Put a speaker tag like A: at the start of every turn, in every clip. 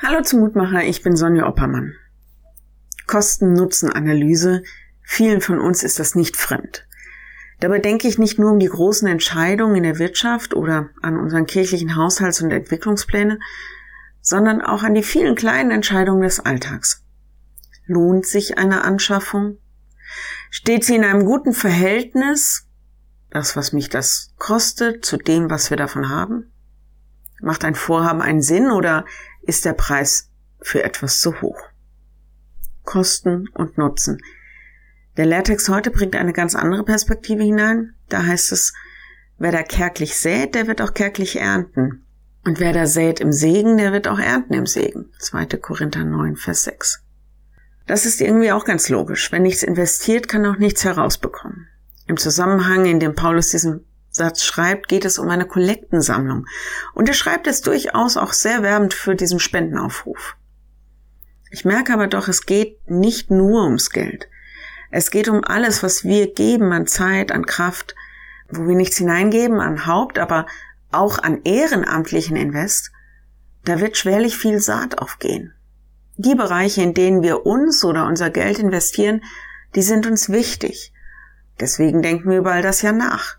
A: Hallo zum Mutmacher, ich bin Sonja Oppermann. Kosten-Nutzen-Analyse, vielen von uns ist das nicht fremd. Dabei denke ich nicht nur um die großen Entscheidungen in der Wirtschaft oder an unseren kirchlichen Haushalts- und Entwicklungspläne, sondern auch an die vielen kleinen Entscheidungen des Alltags. Lohnt sich eine Anschaffung? Steht sie in einem guten Verhältnis, das, was mich das kostet, zu dem, was wir davon haben? Macht ein Vorhaben einen Sinn oder ist der Preis für etwas zu hoch? Kosten und Nutzen. Der Lehrtext heute bringt eine ganz andere Perspektive hinein. Da heißt es, wer da kärglich sät, der wird auch kärglich ernten. Und wer da sät im Segen, der wird auch ernten im Segen. 2. Korinther 9, Vers 6. Das ist irgendwie auch ganz logisch. Wer nichts investiert, kann auch nichts herausbekommen. Im Zusammenhang, in dem Paulus diesen Satz schreibt, geht es um eine Kollektensammlung. Und er schreibt es durchaus auch sehr werbend für diesen Spendenaufruf. Ich merke aber doch, es geht nicht nur ums Geld. Es geht um alles, was wir geben an Zeit, an Kraft, wo wir nichts hineingeben, an Haupt, aber auch an ehrenamtlichen Invest. Da wird schwerlich viel Saat aufgehen. Die Bereiche, in denen wir uns oder unser Geld investieren, die sind uns wichtig. Deswegen denken wir überall das ja nach.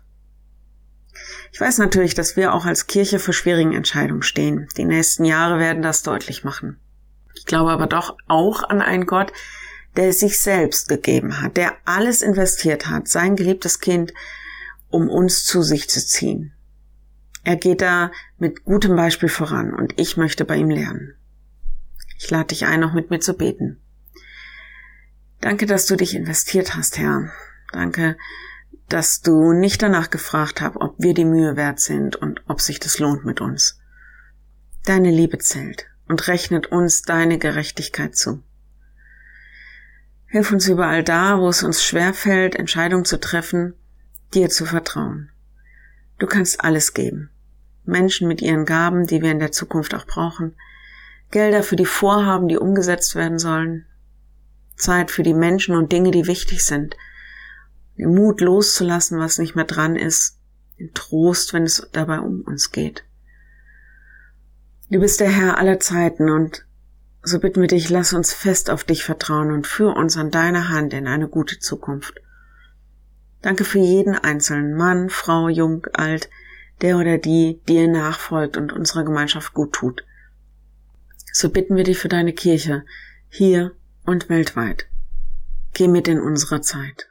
A: Ich weiß natürlich, dass wir auch als Kirche vor schwierigen Entscheidungen stehen. Die nächsten Jahre werden das deutlich machen. Ich glaube aber doch auch an einen Gott, der sich selbst gegeben hat, der alles investiert hat, sein geliebtes Kind, um uns zu sich zu ziehen. Er geht da mit gutem Beispiel voran und ich möchte bei ihm lernen. Ich lade dich ein, noch mit mir zu beten. Danke, dass du dich investiert hast, Herr. Danke, dass du nicht danach gefragt hast, ob wir die Mühe wert sind und ob sich das lohnt mit uns. Deine Liebe zählt und rechnet uns deine Gerechtigkeit zu. Hilf uns überall da, wo es uns schwerfällt, Entscheidungen zu treffen, dir zu vertrauen. Du kannst alles geben. Menschen mit ihren Gaben, die wir in der Zukunft auch brauchen, Gelder für die Vorhaben, die umgesetzt werden sollen, Zeit für die Menschen und Dinge, die wichtig sind – den Mut loszulassen, was nicht mehr dran ist, den Trost, wenn es dabei um uns geht. Du bist der Herr aller Zeiten und so bitten wir dich, lass uns fest auf dich vertrauen und führ uns an deiner Hand in eine gute Zukunft. Danke für jeden einzelnen Mann, Frau, jung, alt, der oder die dir nachfolgt und unserer Gemeinschaft gut tut. So bitten wir dich für deine Kirche, hier und weltweit. Geh mit in unserer Zeit.